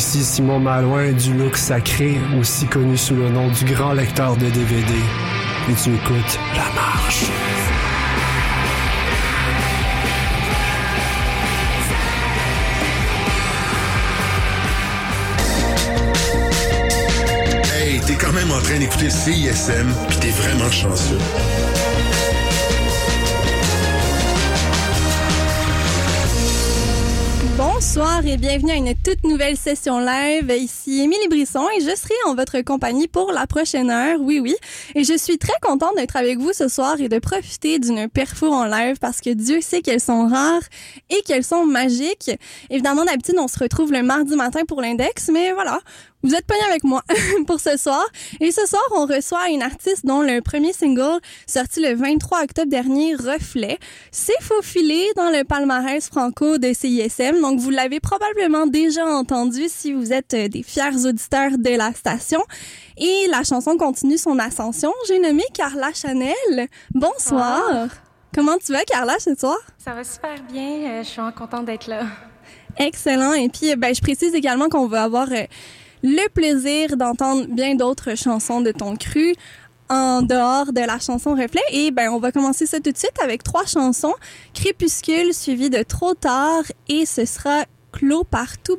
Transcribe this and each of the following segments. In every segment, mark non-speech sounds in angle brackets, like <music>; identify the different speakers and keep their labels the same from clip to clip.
Speaker 1: Ici Simon Malouin du Look Sacré, aussi connu sous le nom du grand lecteur de DVD. Et tu écoutes La Marche.
Speaker 2: Hey, t'es quand même en train d'écouter CISM, pis t'es vraiment chanceux.
Speaker 3: Bonsoir et bienvenue à une toute nouvelle session live. Ici Émilie Brisson et je serai en votre compagnie pour la prochaine heure. Oui, oui. Et je suis très contente d'être avec vous ce soir et de profiter d'une perfo en live parce que Dieu sait qu'elles sont rares et qu'elles sont magiques. Évidemment, d'habitude, on se retrouve le mardi matin pour l'index, mais voilà. Vous êtes pogné avec moi <laughs> pour ce soir. Et ce soir, on reçoit une artiste dont le premier single, sorti le 23 octobre dernier, Reflet, s'est faufilé dans le palmarès franco de CISM. Donc, vous l'avez probablement déjà entendu si vous êtes euh, des fiers auditeurs de la station. Et la chanson continue son ascension. J'ai nommé Carla Chanel. Bonsoir. Comment tu vas, Carla, ce soir?
Speaker 4: Ça va super bien. Euh, je suis contente d'être là.
Speaker 3: Excellent. Et puis, ben, je précise également qu'on va avoir euh, le plaisir d'entendre bien d'autres chansons de ton cru en dehors de la chanson Reflet. Et ben, on va commencer ça tout de suite avec trois chansons. Crépuscule suivi de Trop tard et ce sera Clos par tout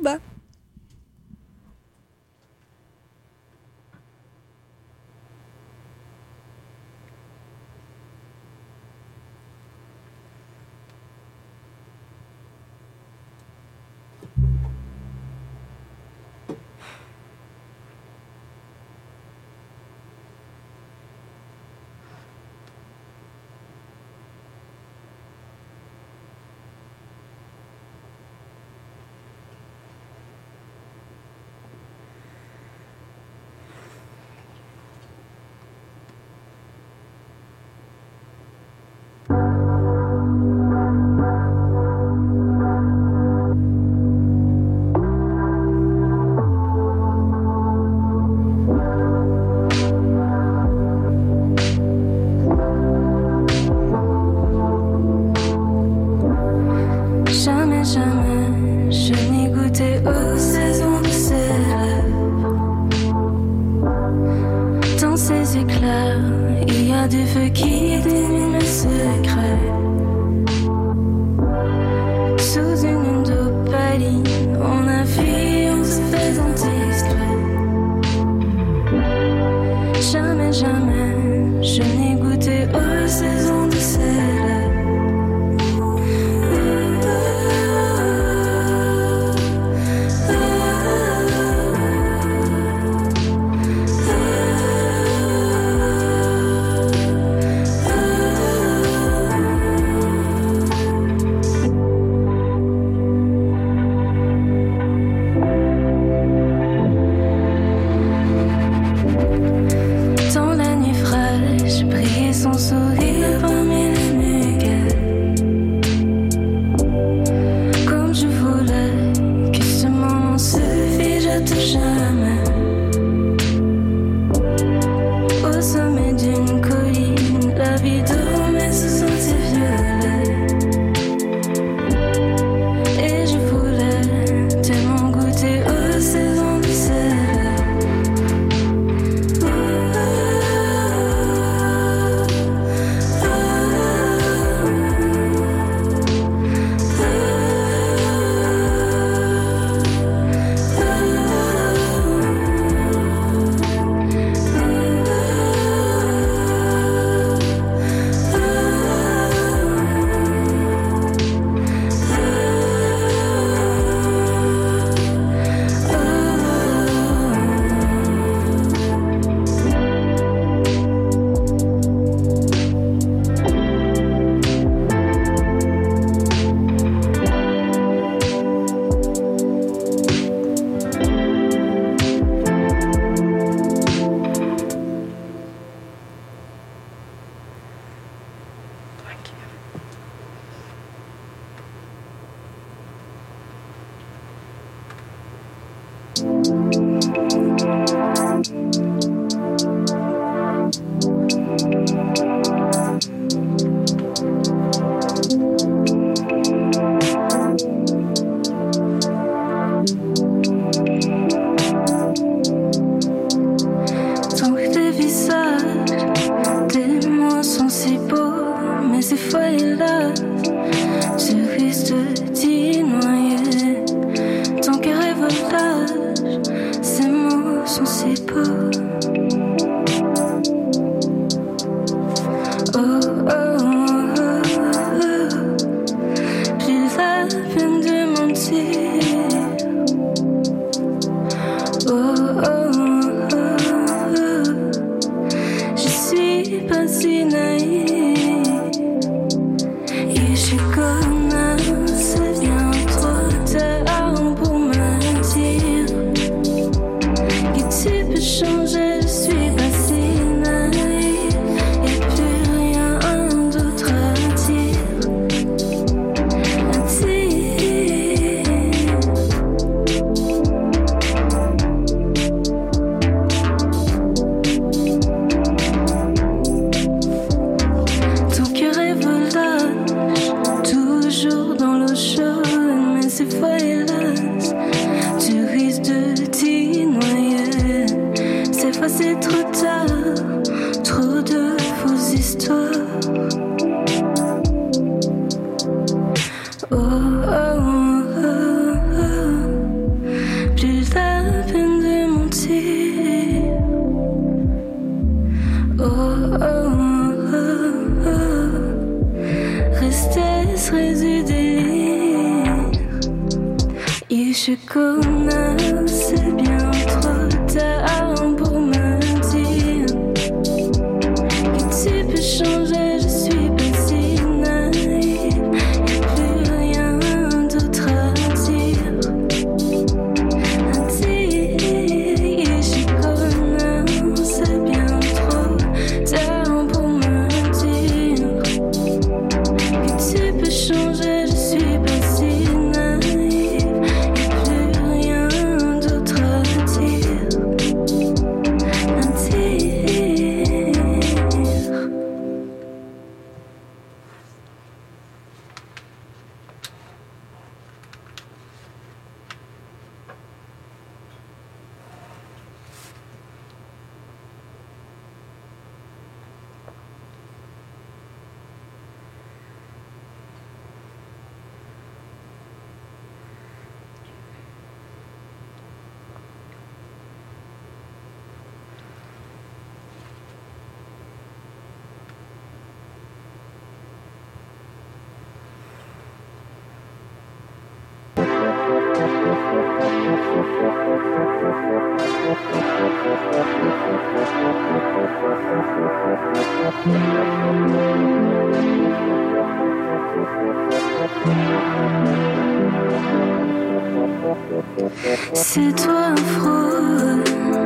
Speaker 5: C'est toi, Afro,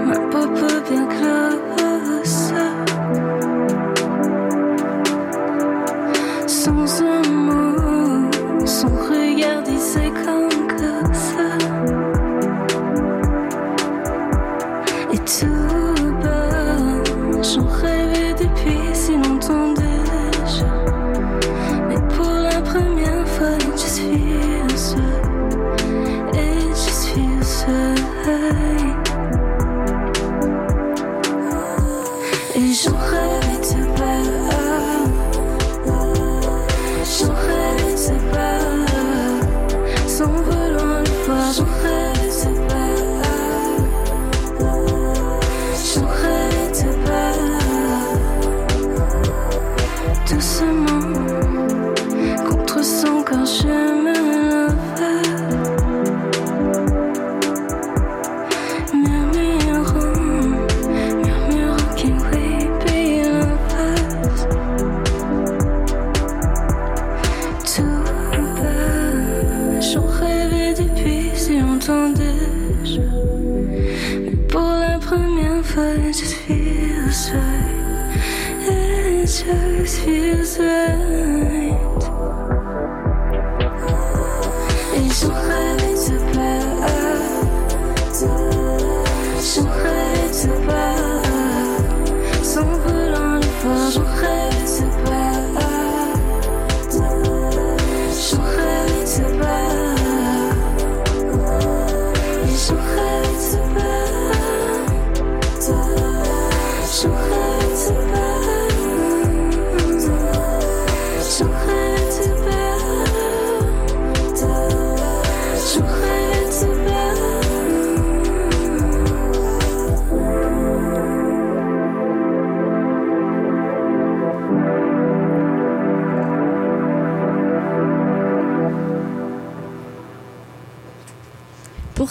Speaker 5: ma papa bien claire. pour la première fois, it just feels feels
Speaker 3: right.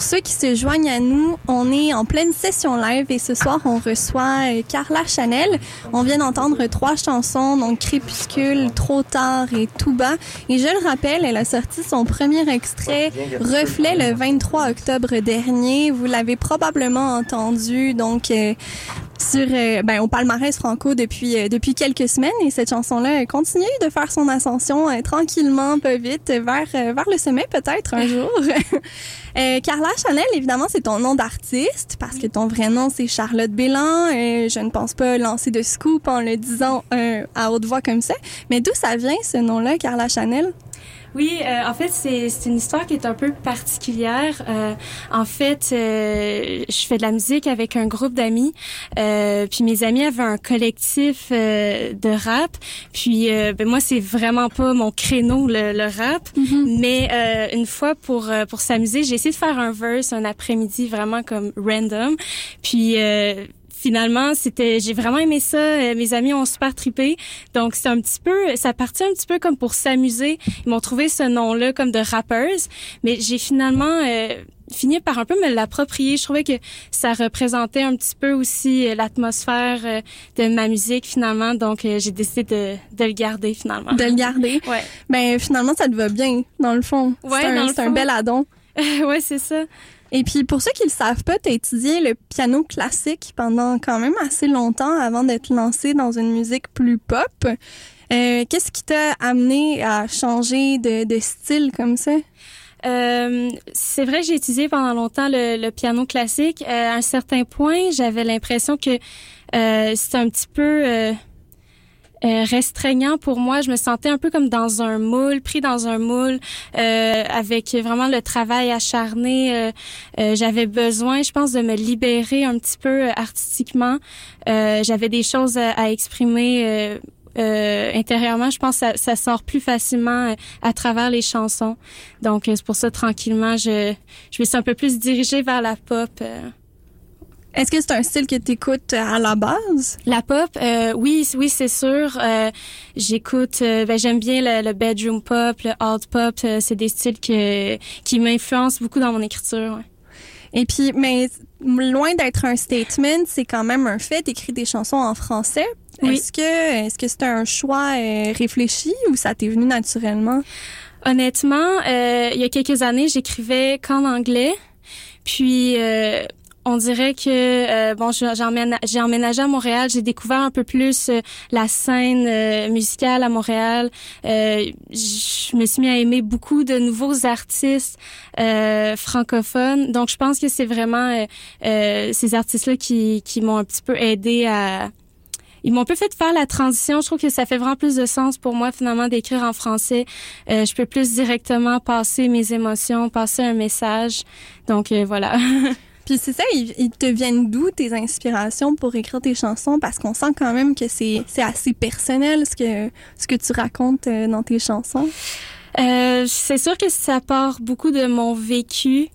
Speaker 3: Ceux qui se joignent à nous, on est en pleine session live et ce soir, on reçoit euh, Carla Chanel. On vient d'entendre trois chansons, donc Crépuscule, Trop tard et Tout bas. Et je le rappelle, elle a sorti son premier extrait, Reflet, le 23 octobre dernier. Vous l'avez probablement entendu, donc... Euh, sur euh, ben au palmarès franco depuis euh, depuis quelques semaines. Et cette chanson là continue de faire son ascension euh, tranquillement pas vite vers vers le sommet peut-être un <laughs> jour. <laughs> Carla Chanel évidemment c'est ton nom d'artiste parce que ton vrai nom c'est Charlotte Bélan je ne pense pas lancer de scoop en le disant à haute voix comme ça. Mais d'où ça vient ce nom là Carla Chanel?
Speaker 4: Oui, euh, en fait, c'est une histoire qui est un peu particulière. Euh, en fait, euh, je fais de la musique avec un groupe d'amis. puis mes amis avaient un collectif de rap. Puis ben, moi, c'est vraiment pas mon créneau le, rap. Mm-hmm. Mais une fois pour pour s'amuser, j'ai essayé de faire un verse un après-midi vraiment comme random. Puis finalement, c'était, j'ai vraiment aimé ça. Euh, mes amis ont super trippé. Donc, c'est un petit peu, ça partit un petit peu comme pour s'amuser. Ils m'ont trouvé ce nom-là comme de rappers. Mais j'ai finalement euh, fini par un peu me l'approprier. Je trouvais que ça représentait un petit peu aussi euh, l'atmosphère de ma musique finalement. Donc, j'ai décidé de, de, le garder finalement.
Speaker 3: De le garder? <laughs>
Speaker 4: Ouais.
Speaker 3: Ben finalement, ça te va bien dans le fond.
Speaker 4: Ouais,
Speaker 3: c'est un, un bel addon. <laughs>
Speaker 4: ouais, c'est ça.
Speaker 3: Et puis, pour ceux qui le savent pas, tu as étudié le piano classique pendant quand même assez longtemps avant d'être lancé dans une musique plus pop. Euh, Qu'est-ce qui t'a amené à changer de, de style comme ça?
Speaker 4: Euh, c'est vrai j'ai étudié pendant longtemps le, le piano classique. Euh, à un certain point, j'avais l'impression que euh, c'était un petit peu euh, euh, restreignant pour moi. Je me sentais un peu comme dans un moule, pris dans un moule, euh, avec vraiment le travail acharné. Euh, euh, J'avais besoin, je pense, de me libérer un petit peu euh, artistiquement. J'avais des choses à, exprimer. intérieurement, je pense que ça, ça sort plus facilement à travers les chansons. Donc, c'est pour ça, tranquillement, je, je me suis un peu plus dirigée vers la pop.
Speaker 3: Est-ce que c'est un style que tu écoutes à la base?
Speaker 4: La pop, euh, oui, oui, c'est sûr. Euh, j'écoute, euh, ben, j'aime bien le, bedroom pop, le alt pop. c'est des styles que, qui m'influencent beaucoup dans mon écriture.
Speaker 3: Et puis, mais loin d'être un statement, c'est quand même un fait d'écrire des chansons en français. Est-ce que, est-ce que c'est un choix réfléchi ou ça t'est venu naturellement?
Speaker 4: Honnêtement, il y a quelques années, j'écrivais qu'en anglais. Puis on dirait que euh, bon, j'ai emménagé à Montréal, j'ai découvert un peu plus euh, la scène euh, musicale à Montréal. je me suis mis à aimer beaucoup de nouveaux artistes francophones. Donc, je pense que c'est vraiment ces artistes-là qui, qui m'ont un petit peu aidé à ils m'ont un peu fait faire la transition. Je trouve que ça fait vraiment plus de sens pour moi finalement d'écrire en français. je peux plus directement passer mes émotions, passer un message. Donc voilà. <laughs>
Speaker 3: Puis c'est ça, ils, te viennent d'où tes inspirations pour écrire tes chansons? Parce qu'on sent quand même que c'est assez personnel ce que, ce que tu racontes euh, dans tes chansons.
Speaker 4: Euh, c'est sûr que ça part beaucoup de mon vécu.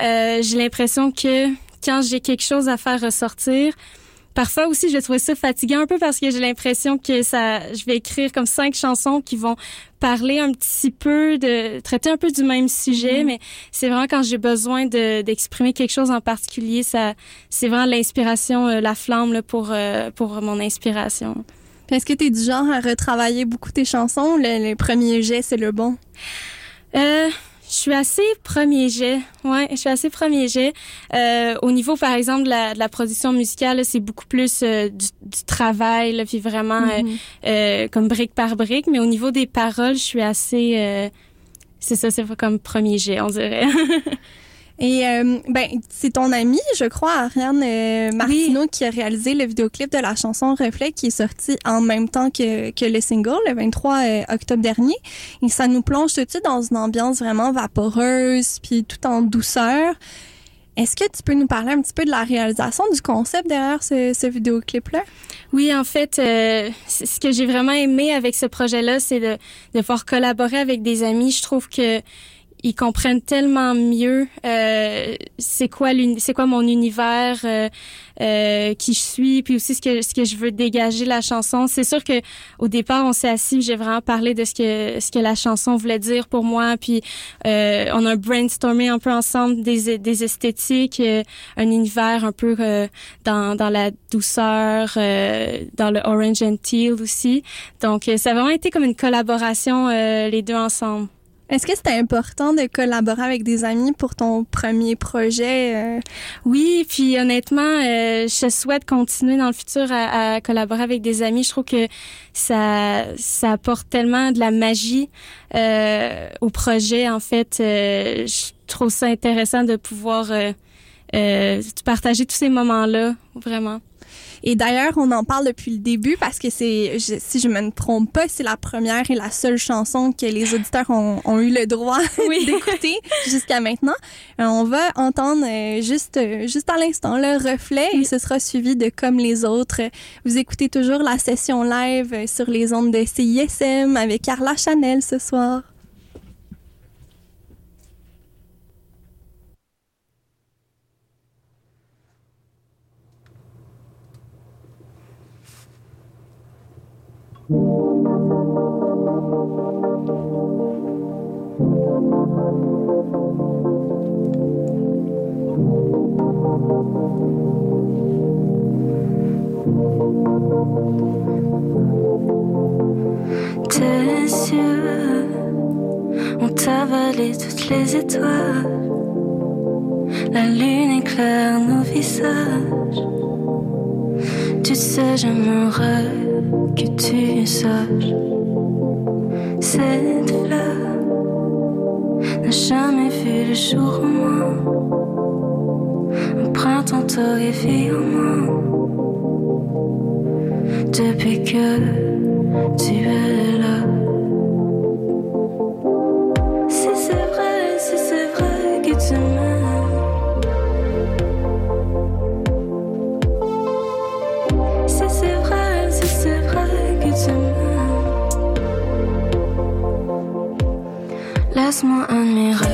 Speaker 4: Euh, j'ai l'impression que quand j'ai quelque chose à faire ressortir, Parfois aussi, je trouve ça fatigant un peu parce que j'ai l'impression que ça, je vais écrire comme cinq chansons qui vont parler un petit peu de traiter un peu du même sujet, mhm. mais c'est vraiment quand j'ai besoin de d'exprimer quelque chose en particulier, ça, c'est vraiment l'inspiration, euh, la flamme là, pour euh, pour mon inspiration.
Speaker 3: Est-ce que tu es du genre à retravailler beaucoup tes chansons? Le, le premier jet, c'est le bon?
Speaker 4: Euh, je suis assez premier jet. Ouais, je suis assez premier jet. Euh, au niveau, par exemple, de la, de la production musicale, c'est beaucoup plus euh, du, du, travail, là, puis vraiment euh, mm-hmm. euh, comme brique par brique. Mais au niveau des paroles, je suis assez... c'est ça, c'est comme premier jet, on dirait. <laughs>
Speaker 3: Et euh, ben c'est ton ami, je crois, Ariane euh, Martineau, qui a réalisé le vidéoclip de la chanson Reflet qui est sorti en même temps que, que le single, le 23 euh, octobre dernier. Et ça nous plonge tout de suite dans une ambiance vraiment vaporeuse, puis tout en douceur. Est-ce que tu peux nous parler un petit peu de la réalisation du concept derrière ce, ce vidéoclip-là?
Speaker 4: Oui, en fait, euh, ce que j'ai vraiment aimé avec ce projet-là, c'est de, de pouvoir collaborer avec des amis. Je trouve que ils comprennent tellement mieux euh, c'est quoi c'est quoi mon univers euh, euh, qui je suis puis aussi ce que ce que je veux dégager la chanson. C'est sûr que au départ on s'est assis j'ai vraiment parlé de ce que ce que la chanson voulait dire pour moi puis euh, on a brainstormé un peu ensemble des des esthétiques euh, un univers un peu euh, dans dans la douceur dans le orange and teal aussi. Donc ça a vraiment été comme une collaboration les deux ensemble
Speaker 3: est-ce que c'était important de collaborer avec des amis pour ton premier projet? Euh?
Speaker 4: Oui, puis honnêtement, euh, je souhaite continuer dans le futur à, collaborer avec des amis. Je trouve que ça, ça apporte tellement de la magie euh, au projet. En fait, je trouve ça intéressant de pouvoir partager tous ces moments-là, vraiment.
Speaker 3: Et d'ailleurs, on en parle depuis le début parce que c'est, si je me trompe pas, c'est la première et la seule chanson que les auditeurs ont, ont eu le droit <laughs> d'écouter jusqu'à maintenant. Euh, on va entendre euh, juste, euh, juste à l'instant le reflet et ce sera suivi de Comme les autres. Vous écoutez toujours la session live sur les ondes de CISM avec Carla Chanel ce soir.
Speaker 5: Tes yeux ont avalé toutes les étoiles. La lune éclaire nos visages. Sais, j'aimerais que tu saches. Cette fleur n'a jamais vu le jour au moins. Un printemps torréfié en moi. Depuis que tu es là. Laisse-moi admirer reflet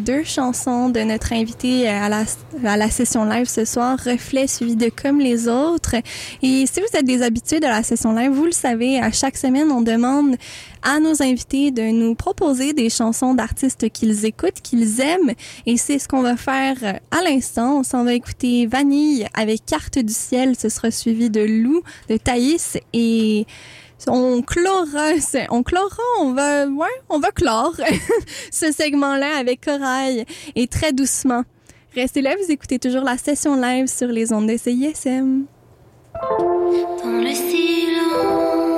Speaker 3: deux chansons de notre invité à la, à la session live ce soir, Reflet suivi de Comme les autres. Et si vous êtes des habitués de la session live, vous le savez, à chaque semaine, on demande à nos invités de nous proposer des chansons d'artistes qu'ils écoutent, qu'ils aiment. Et c'est ce qu'on va faire à l'instant. On s'en va écouter Vanille avec Carte du ciel. Ce sera suivi de Lou, de Thaïs et on on on va, ouais, on va clore <laughs> ce segment-là avec Corail et très doucement. Restez là, vous écoutez toujours la session live sur les ondes de CISM.
Speaker 5: Dans le silence,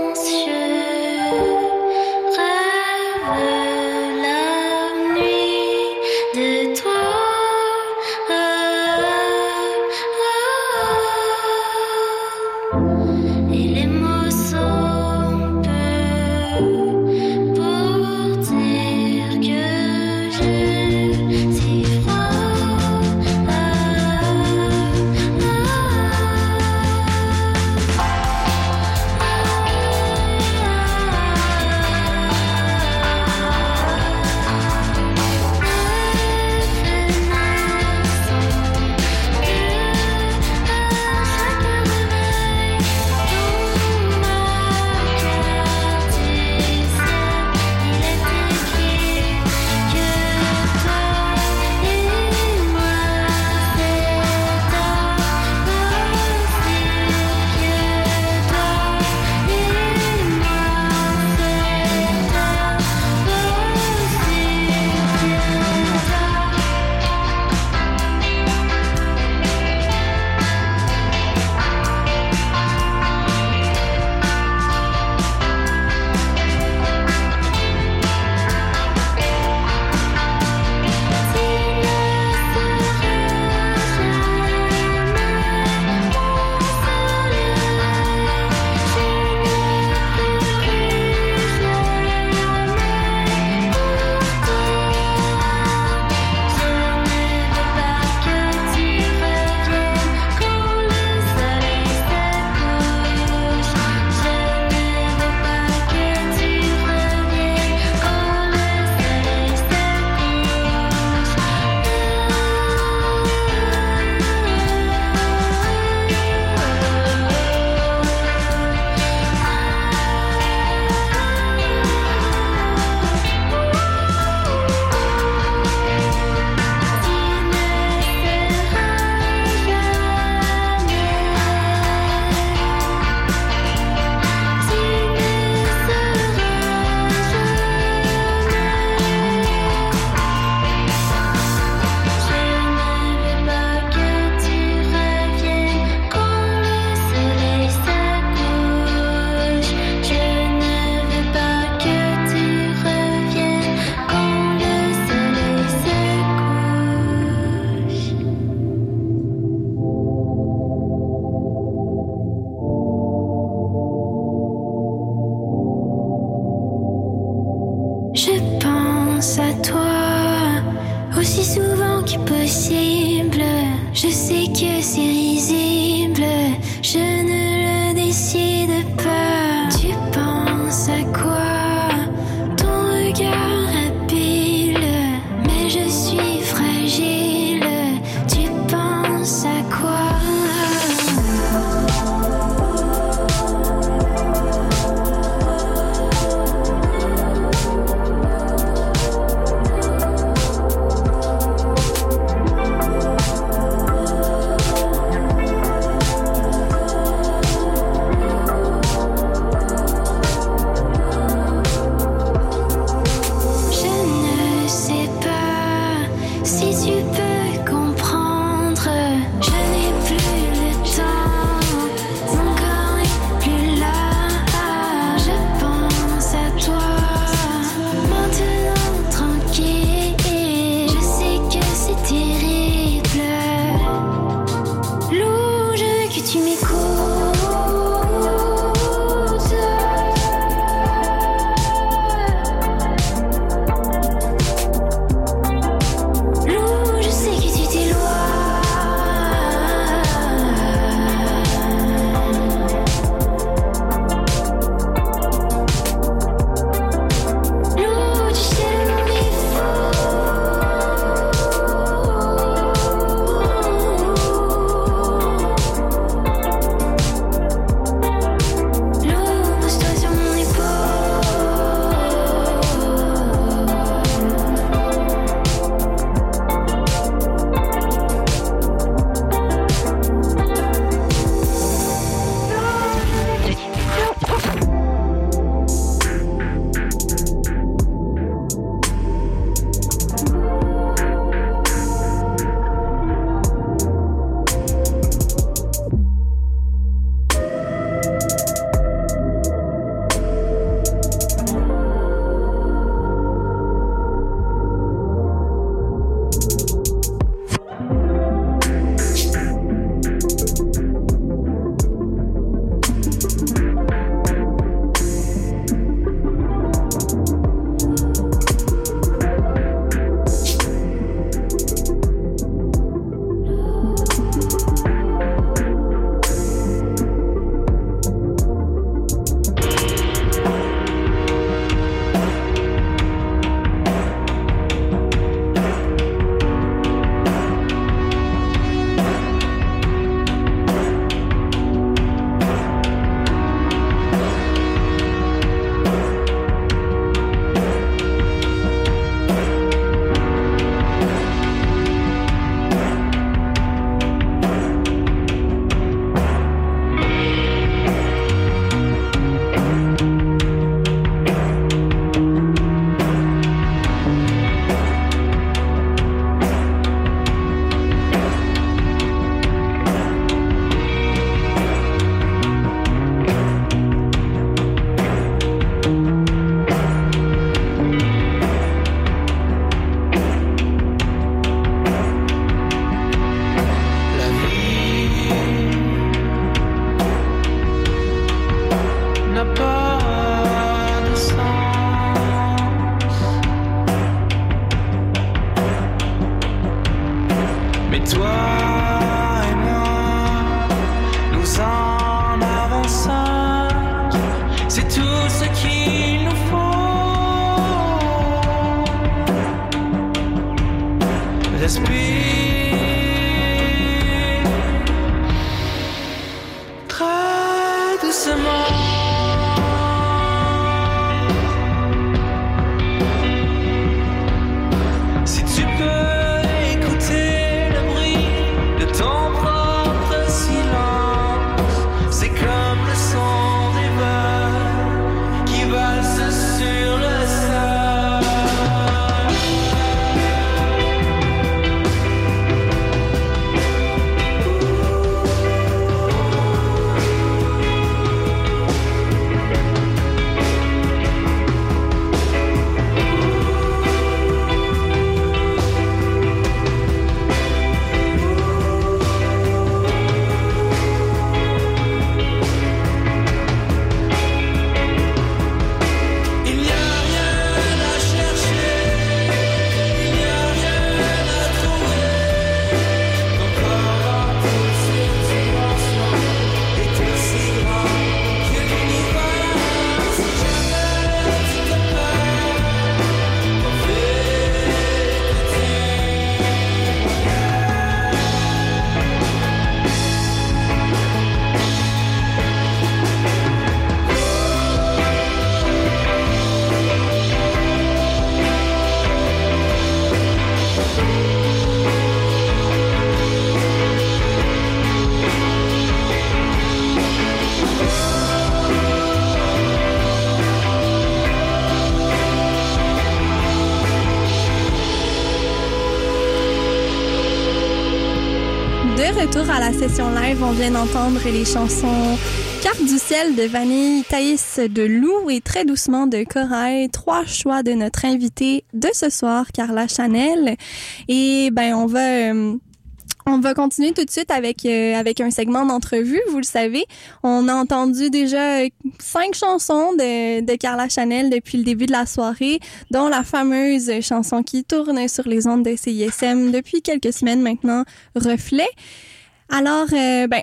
Speaker 3: On vient d'entendre les chansons Carte du ciel de Vanille, Thaïs de Loup et Très doucement de Corail. Trois choix de notre invitée de ce soir, Carla Chanel. Et ben, on va... euh, on va continuer tout de suite avec euh, avec un segment d'entrevue. Vous le savez, on a entendu déjà euh, cinq chansons de, de Carla Chanel depuis le début de la soirée, dont la fameuse chanson qui tourne sur les ondes de CISM depuis quelques semaines maintenant, Reflet. Alors, euh, ben,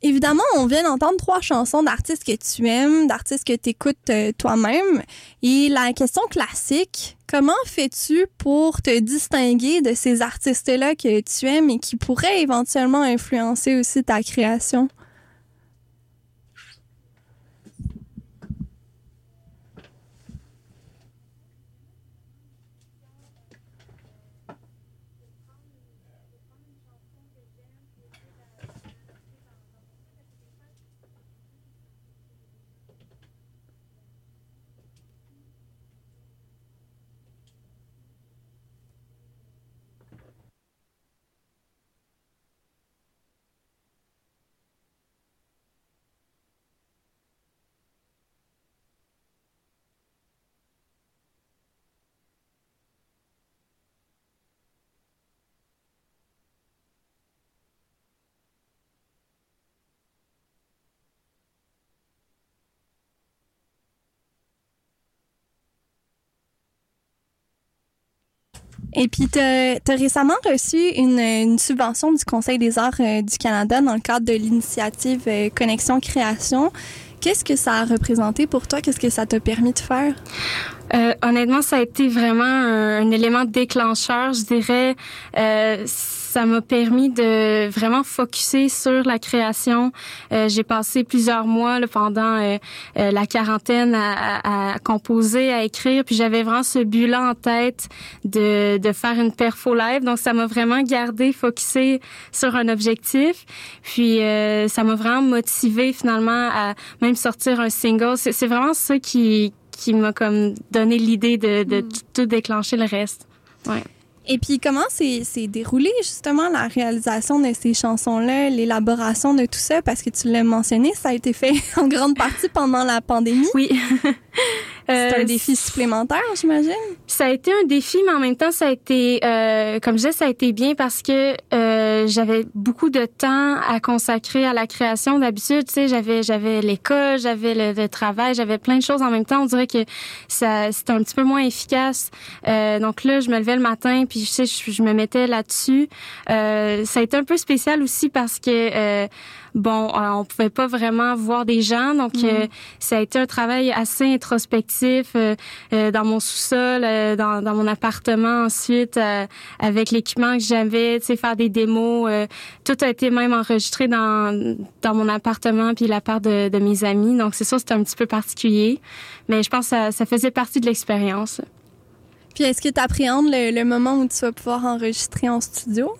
Speaker 3: évidemment, on vient d'entendre trois chansons d'artistes que tu aimes, d'artistes que tu écoutes toi-même. Et la question classique, comment fais-tu pour te distinguer de ces artistes-là que tu aimes et qui pourraient éventuellement influencer aussi ta création? Et puis, tu as, récemment reçu une, une subvention du Conseil des arts euh, du Canada dans le cadre de l'initiative euh, Connexion Création. Qu'est-ce que ça a représenté pour toi? Qu'est-ce que ça t'a permis de faire?
Speaker 4: Euh, honnêtement, ça a été vraiment un, un élément déclencheur, je dirais. Euh, ça m'a permis de vraiment focuser sur la création. Euh, j'ai passé plusieurs mois là, pendant euh, euh, la quarantaine à, à, à, composer, à écrire, puis j'avais vraiment ce but-là en tête de, de faire une perfo live. Donc ça m'a vraiment gardé focusé sur un objectif. Puis euh, ça m'a vraiment motivé finalement à même sortir un single. C'est, vraiment ça qui qui m'a comme donné l'idée de, de
Speaker 3: Mm.
Speaker 4: tout, tout déclencher le reste. Ouais.
Speaker 3: Et puis, comment s'est s'est déroulé justement la réalisation de ces chansons-là, l'élaboration de tout ça? Parce que tu l'as mentionné, ça a été fait <laughs> en grande partie pendant la pandémie.
Speaker 4: Oui.
Speaker 3: C'est
Speaker 4: Euh,
Speaker 3: un défi supplémentaire, j'imagine?
Speaker 4: Ça a été un défi, mais en même temps, ça a été, euh, comme je disais, ça a été bien parce que euh, j'avais beaucoup de temps à consacrer à la création. D'habitude, tu sais, j'avais j'avais l'école, j'avais le, le travail, j'avais plein de choses en même temps. On dirait que ça c'était un petit peu moins efficace. Euh, donc là, je me levais le matin, puis je sais, je, je me mettais là-dessus. Euh, ça a été un peu spécial aussi parce que euh, bon, euh, on pouvait pas vraiment voir des gens, donc euh, ça a été un travail assez introspectif euh, euh, dans mon sous-sol, euh, dans, dans mon appartement ensuite, euh, avec l'équipement que j'avais, tu sais, faire des démos. euh, tout a été même enregistré dans dans mon appartement puis la part de, de mes amis, donc c'est sûr c'était un petit peu particulier, mais je pense que ça, ça faisait partie de l'expérience.
Speaker 3: Puis, est-ce que tu appréhendes le, le moment où tu vas pouvoir enregistrer en studio?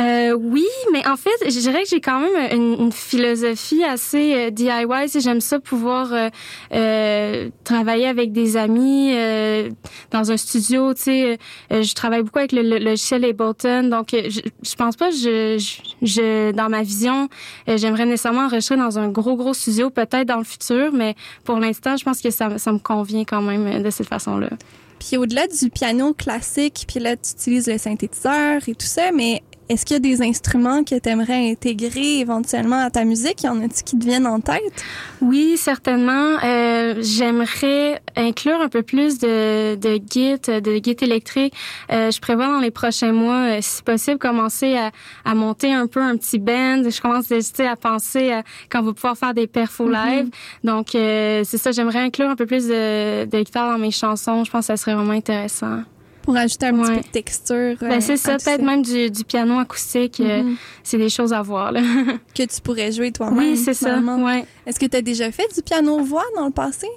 Speaker 4: Euh, oui, mais en fait, je dirais que j'ai quand même une, philosophie assez euh, DIY. Si j'aime ça pouvoir euh, euh, travailler avec des amis euh, dans un studio. Tu sais, je travaille beaucoup avec le, le logiciel Ableton, donc je, pense pas. Je, je, je dans ma vision, j'aimerais nécessairement enregistrer dans un gros gros studio, peut-être dans le futur, mais pour l'instant, je pense que ça, ça me convient quand même de cette façon-là.
Speaker 3: Puis au-delà du piano classique, puis là, tu utilises le synthétiseur et tout ça, mais est-ce qu'il y a des instruments que tu aimerais intégrer éventuellement à ta musique? Y en a-tu qui te viennent en tête?
Speaker 4: Oui, certainement. Euh, J'aimerais inclure un peu plus de, de Git, de Git électrique. Euh, je prévois dans les prochains mois, euh, si possible, commencer à, à monter un peu un petit band. Je commence sais, à penser à quand on va pouvoir faire des perfos live. Donc, euh, c'est ça, j'aimerais inclure un peu plus de, de guitare dans mes chansons. Je pense que ça serait vraiment intéressant.
Speaker 3: Pour ajouter un petit peu de texture.
Speaker 4: Ben,
Speaker 3: euh,
Speaker 4: c'est ça, peut-être même du, du piano acoustique. euh,
Speaker 3: Mhm.
Speaker 4: c'est des choses à voir. Là. <laughs>
Speaker 3: Que tu pourrais jouer toi-même.
Speaker 4: oui, c'est ça. Ouais.
Speaker 3: Est-ce que tu as déjà fait du piano-voix dans le passé?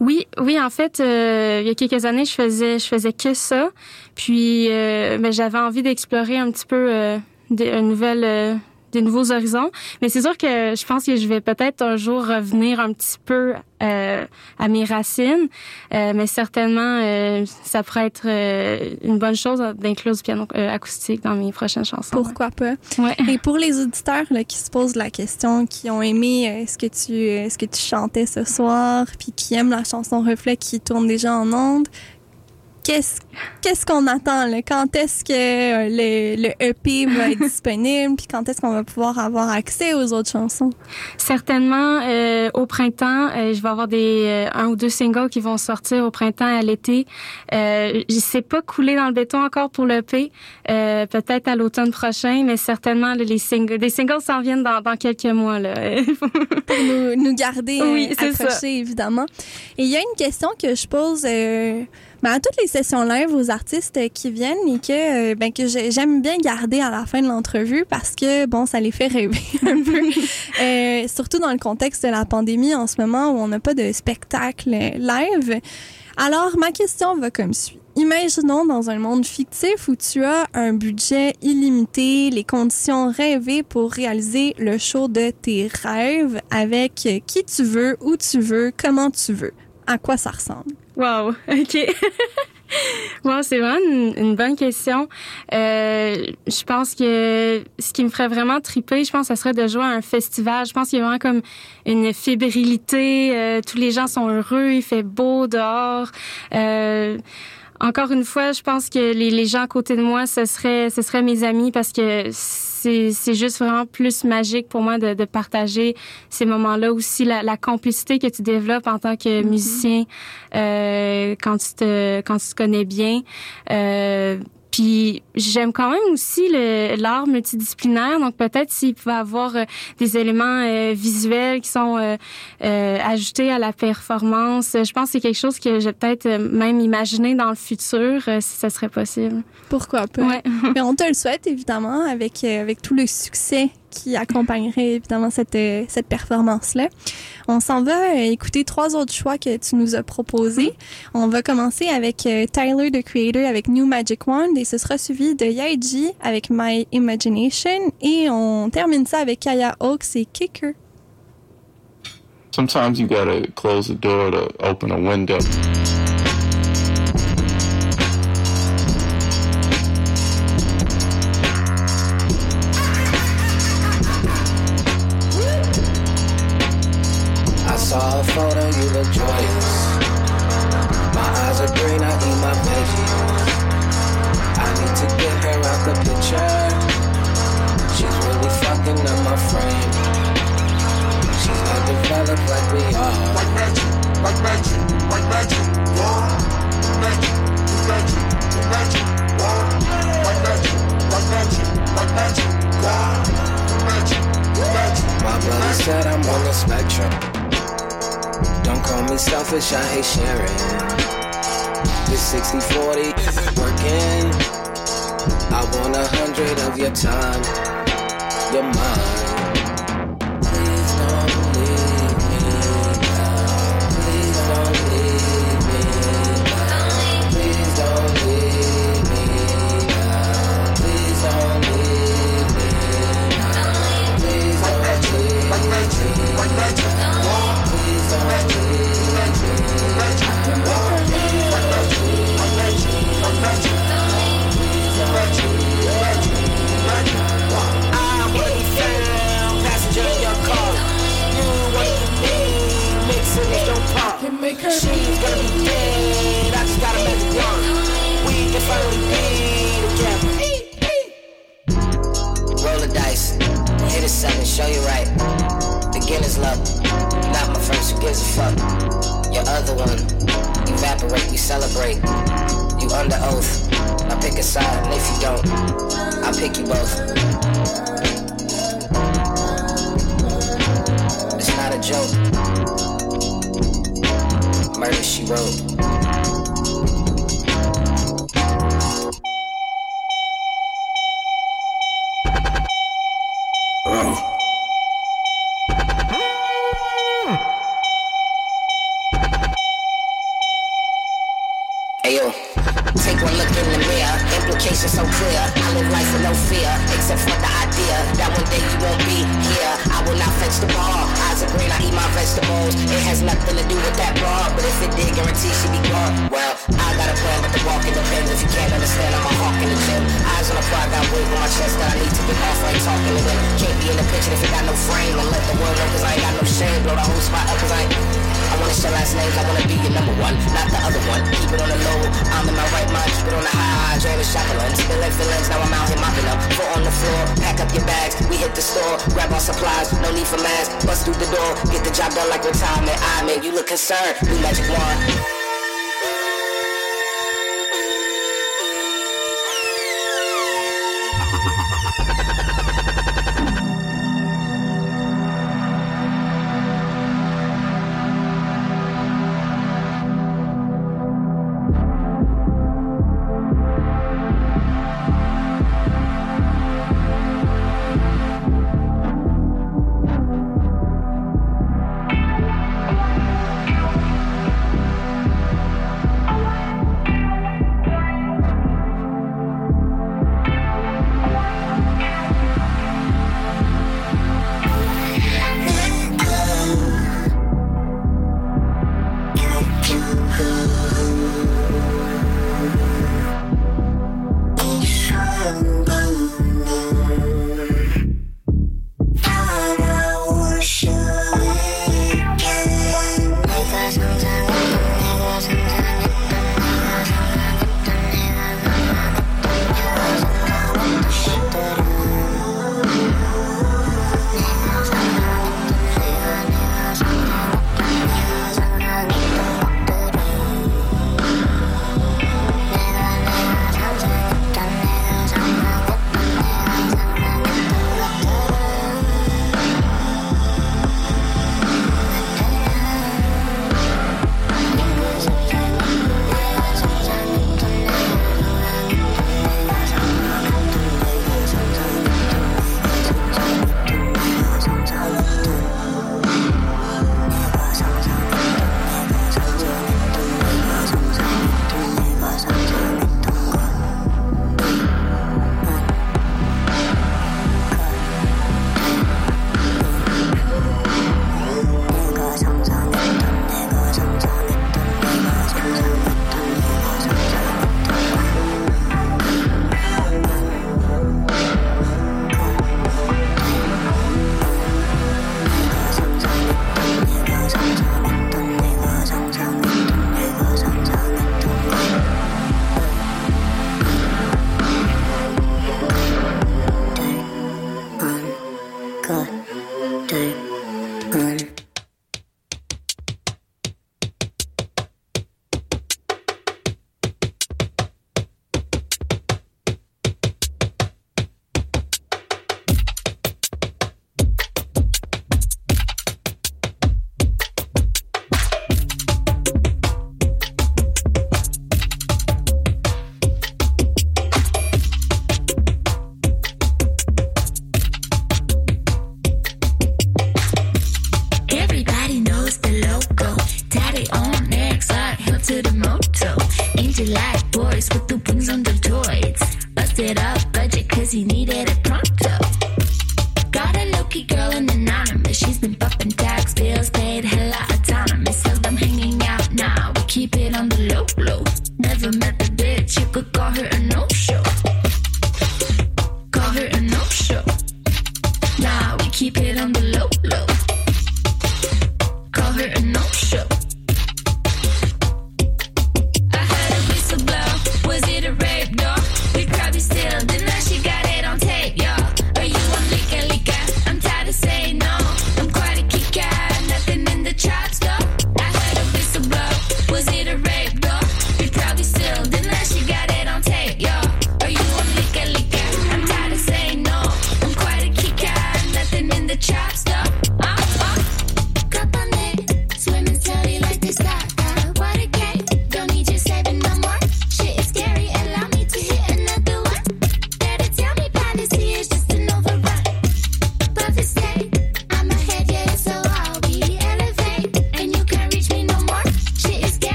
Speaker 4: Oui, oui, en fait, euh, il y a quelques années, je faisais, je faisais que ça. Puis, euh, ben, j'avais envie d'explorer un petit peu euh, des, une nouvelle, des nouveaux horizons. Mais c'est sûr que je pense que je vais peut-être un jour revenir un petit peu euh, à mes racines. Euh, mais certainement, euh, ça pourrait être euh, une bonne chose d'inclure du piano euh, acoustique dans mes prochaines chansons.
Speaker 3: Pourquoi pas?
Speaker 4: Ouais.
Speaker 3: Et pour les auditeurs là, qui se posent la question, qui ont aimé euh, ce que tu ce que tu chantais ce soir, puis qui aiment la chanson Reflet qui tourne déjà en ondes, qu'est-ce qu'est-ce qu'on attend là? Quand est-ce que euh, le, le EP va être <laughs> disponible? Puis quand est-ce qu'on va pouvoir avoir accès aux autres chansons?
Speaker 4: Certainement, euh, au printemps, euh, je vais avoir des euh, un ou deux singles qui vont sortir au printemps et à l'été. Euh, je sais pas couler dans le béton encore pour l'EP, euh, peut-être à l'automne prochain, mais certainement là, les singles, des singles s'en viennent dans, dans quelques mois là. <laughs>
Speaker 3: pour nous, nous garder
Speaker 4: Oui,
Speaker 3: euh,
Speaker 4: ça.
Speaker 3: accrochés, évidemment. Et il y a une question que je pose euh, ben, à toutes les sessions live aux artistes qui viennent et que, euh, ben, que j'ai- j'aime bien garder à la fin de l'entrevue parce que, bon, ça les fait rêver <laughs> un peu. Euh, surtout dans le contexte de la pandémie en ce moment où on n'a pas de spectacle live. Alors, ma question va comme suit. Imaginons dans un monde fictif où tu as un budget illimité, les conditions rêvées pour réaliser le show de tes rêves avec qui tu veux, où tu veux, comment tu veux. À quoi ça ressemble?
Speaker 4: Wow, <laughs> ok. wow, c'est vraiment une, bonne question. Euh, je pense que ce qui me ferait vraiment triper, je pense, ce serait de jouer à un festival. Je pense qu'il y a vraiment comme une fébrilité. euh, tous les gens sont heureux, il fait beau dehors. Euh, encore une fois, je pense que les, les gens à côté de moi, ce serait, ce serait mes amis parce que c'est, c'est juste vraiment plus magique pour moi de, de partager ces moments-là. Aussi, la, la complicité que tu développes en tant que musicien euh, quand tu te quand tu te connais bien. Euh, puis j'aime quand même aussi le- l'art multidisciplinaire, donc peut-être s'il pouvait avoir euh, des éléments euh, visuels qui sont euh, euh, ajoutés à la performance. Je pense que c'est quelque chose que j'ai peut-être euh, même imaginé dans le futur, si ça serait possible.
Speaker 3: Pourquoi pas?
Speaker 4: Ouais.
Speaker 3: Mais on te le souhaite, évidemment, avec, avec tout le succès qui accompagnerait, évidemment, cette, euh, cette performance-là. On s'en va euh, écouter trois autres choix que tu nous as proposés. On va commencer avec euh, Tyler, the Creator, avec New Magic Wand, et ce sera suivi de Yaiji avec My Imagination, et on termine ça avec Kaya Oaks et Kicker.
Speaker 6: Sometimes you gotta close the door to open a window.
Speaker 7: Said I'm on the spectrum. Don't call me selfish, I hate sharing. This 60 40 isn't working. I want a hundred of your time, your mind. Pop. She's gonna be dead, I just gotta make it work. We can finally be together. Roll the dice, hit a seven, show you right. Beginner's luck, not my first, who gives a fuck? Your other one, evaporate, we celebrate. You under oath, I pick a side, and if you don't, I'll pick you both. It's not a joke. Murder she wrote. On the fire, got weight on my chest that I need to get off. I ain't talking to them. Can't be in the picture if it got no frame. And let the world know, cause I ain't got no shame. Blow the whole spot up, cause I. I wanna share last names, I wanna be your number one, not the other one. Keep it on the low, I'm in my right mind, keep it on the high, drain the spilling feelings, now I'm out here mopping up. Foot on the floor, pack up your bags, we hit the store, grab our supplies, no need for masks, bust through the door, get the job done like retirement. I man, you look concerned, new magic wand.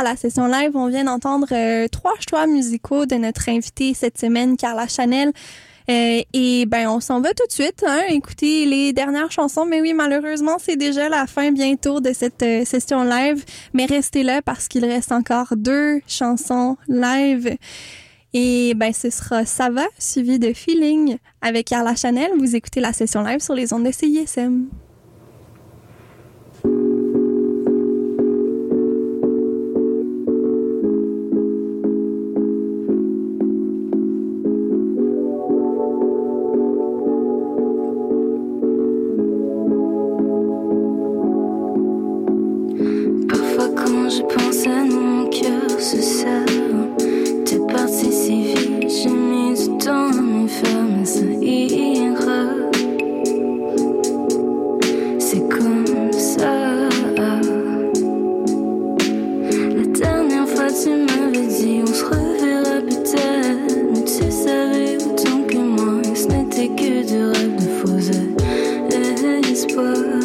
Speaker 3: À la session live. On vient d'entendre euh, trois choix musicaux de notre invitée cette semaine, Carla Chanel. Euh, et ben, on s'en va tout de suite, hein, écouter les dernières chansons. Mais oui, malheureusement, c'est déjà la fin bientôt de cette euh, session live. Mais restez là parce qu'il reste encore deux chansons live. Et ben, ce sera Ça va, suivi de Feeling avec Carla Chanel. Vous écoutez la session live sur les ondes de CISM.
Speaker 5: Cœur se serre. T'es parti si vite, j'ai mis du temps à mais ça ira. C'est comme ça. La dernière fois tu m'avais dit on se reverra peut-être, mais tu savais autant que moi, et ce n'était que du rêve de faux espoirs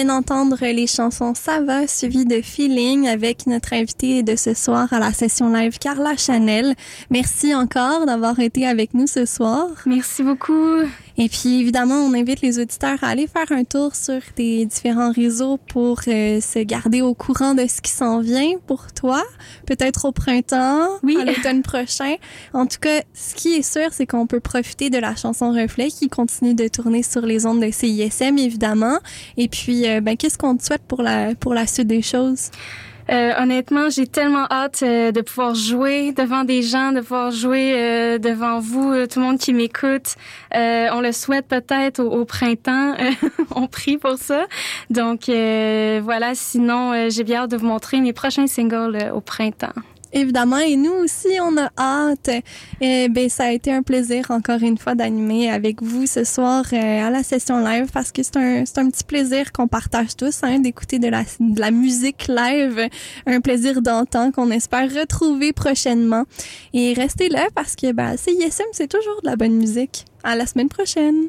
Speaker 3: vient d'entendre les chansons Ça va, suivi de Feeling avec notre invitée de ce soir à la session live, Carla Chanel. Merci encore d'avoir été avec nous ce soir.
Speaker 4: Merci beaucoup.
Speaker 3: Et puis, évidemment, on invite les auditeurs à aller faire un tour sur tes différents réseaux pour euh, se garder au courant de ce qui s'en vient pour toi. Peut-être au printemps,
Speaker 4: Oui.
Speaker 3: à l'automne prochain. En tout cas, ce qui est sûr, c'est qu'on peut profiter de la chanson Reflet qui continue de tourner sur les ondes de CISM, évidemment. Et puis, euh, ben, qu'est-ce qu'on te souhaite pour la, pour la suite des choses?
Speaker 4: Euh, honnêtement, j'ai tellement hâte euh, de pouvoir jouer devant des gens, de pouvoir jouer euh, devant vous, euh, tout le monde qui m'écoute. Euh, on le souhaite peut-être au, au printemps. <laughs> on prie pour ça. Donc euh, voilà. Sinon, j'ai bien hâte de vous montrer mes prochains singles au printemps.
Speaker 3: Évidemment, et nous aussi, on a hâte. Et ben, ça a été un plaisir encore une fois d'animer avec vous ce soir euh, à la session live parce que c'est un, c'est un petit plaisir qu'on partage tous, hein, d'écouter de la, de la musique live, un plaisir d'antan qu'on espère retrouver prochainement. Et restez là parce que ben, CISM, c'est toujours de la bonne musique. À la semaine prochaine.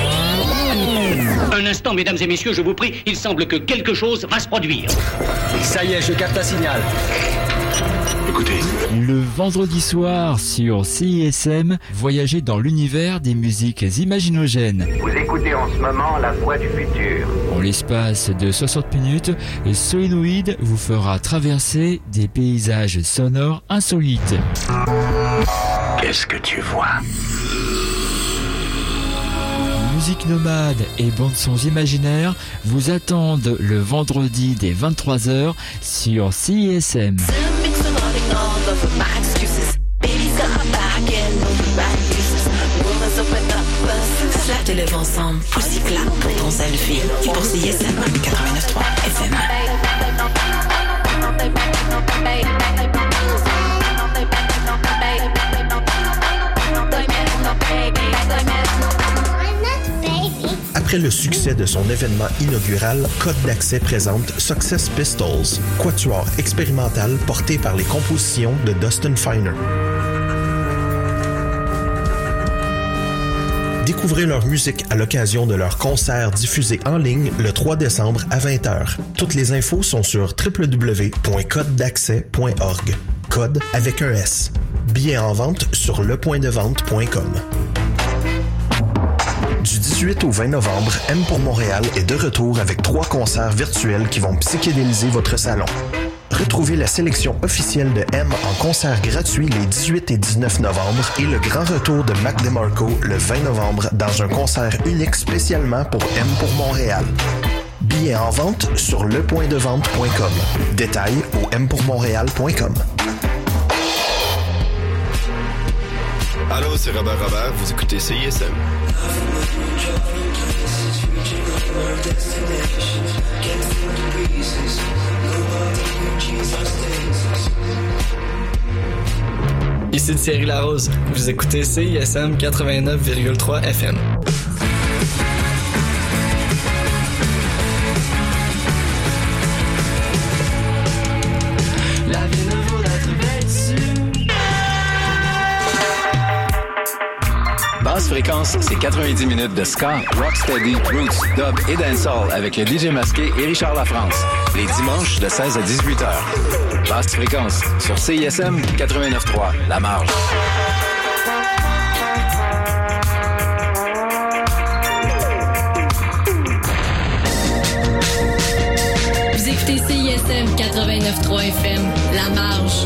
Speaker 8: Un instant, mesdames et messieurs, je vous prie, il semble que quelque chose va se produire.
Speaker 9: Ça y est, je capte un signal.
Speaker 10: Écoutez. Le vendredi soir sur CISM, voyagez dans l'univers des musiques imaginogènes.
Speaker 11: Vous écoutez en ce moment la voix du futur.
Speaker 10: En l'espace de 60 minutes, Solenoid vous fera traverser des paysages sonores insolites.
Speaker 11: Qu'est-ce que tu vois?
Speaker 10: Musique nomade et bandes sons imaginaires vous attendent le vendredi dès 23h sur CISM.
Speaker 12: Te ensemble, poussy clap pour ton selfie. Et pour CISM 89.3 FM.
Speaker 13: Après le succès de son événement inaugural, Code d'accès présente Success Pistols, quatuor expérimental porté par les compositions de Dustin Finer. Découvrez leur musique à l'occasion de leur concert diffusé en ligne le 3 décembre à 20h. Toutes les infos sont sur www.codedaccès.org. Code avec un S. Billets en vente sur lepointdevente.com. Du 18 au 20 novembre, M pour Montréal est de retour avec trois concerts virtuels qui vont psychédéliser votre salon. Retrouvez la sélection officielle de M en concert gratuit les 18 et 19 novembre et le grand retour de Mac DeMarco le 20 novembre dans un concert unique spécialement pour M pour Montréal. Billets en vente sur lepointdevente.com. Détails au mpourmontréal.com.
Speaker 14: Allô, c'est Robert Robert, vous écoutez CISM.
Speaker 15: Ici Thierry Larose, vous écoutez CISM 89,3 FM.
Speaker 16: Fréquence, c'est 90 minutes de ska, rocksteady, roots, dub et dancehall avec le DJ masqué et Richard Lafrance. Les dimanches de 16 à 18 h. Basse fréquence sur CISM 89.3, La Marge.
Speaker 17: Vous écoutez CISM 89.3 FM, La Marge.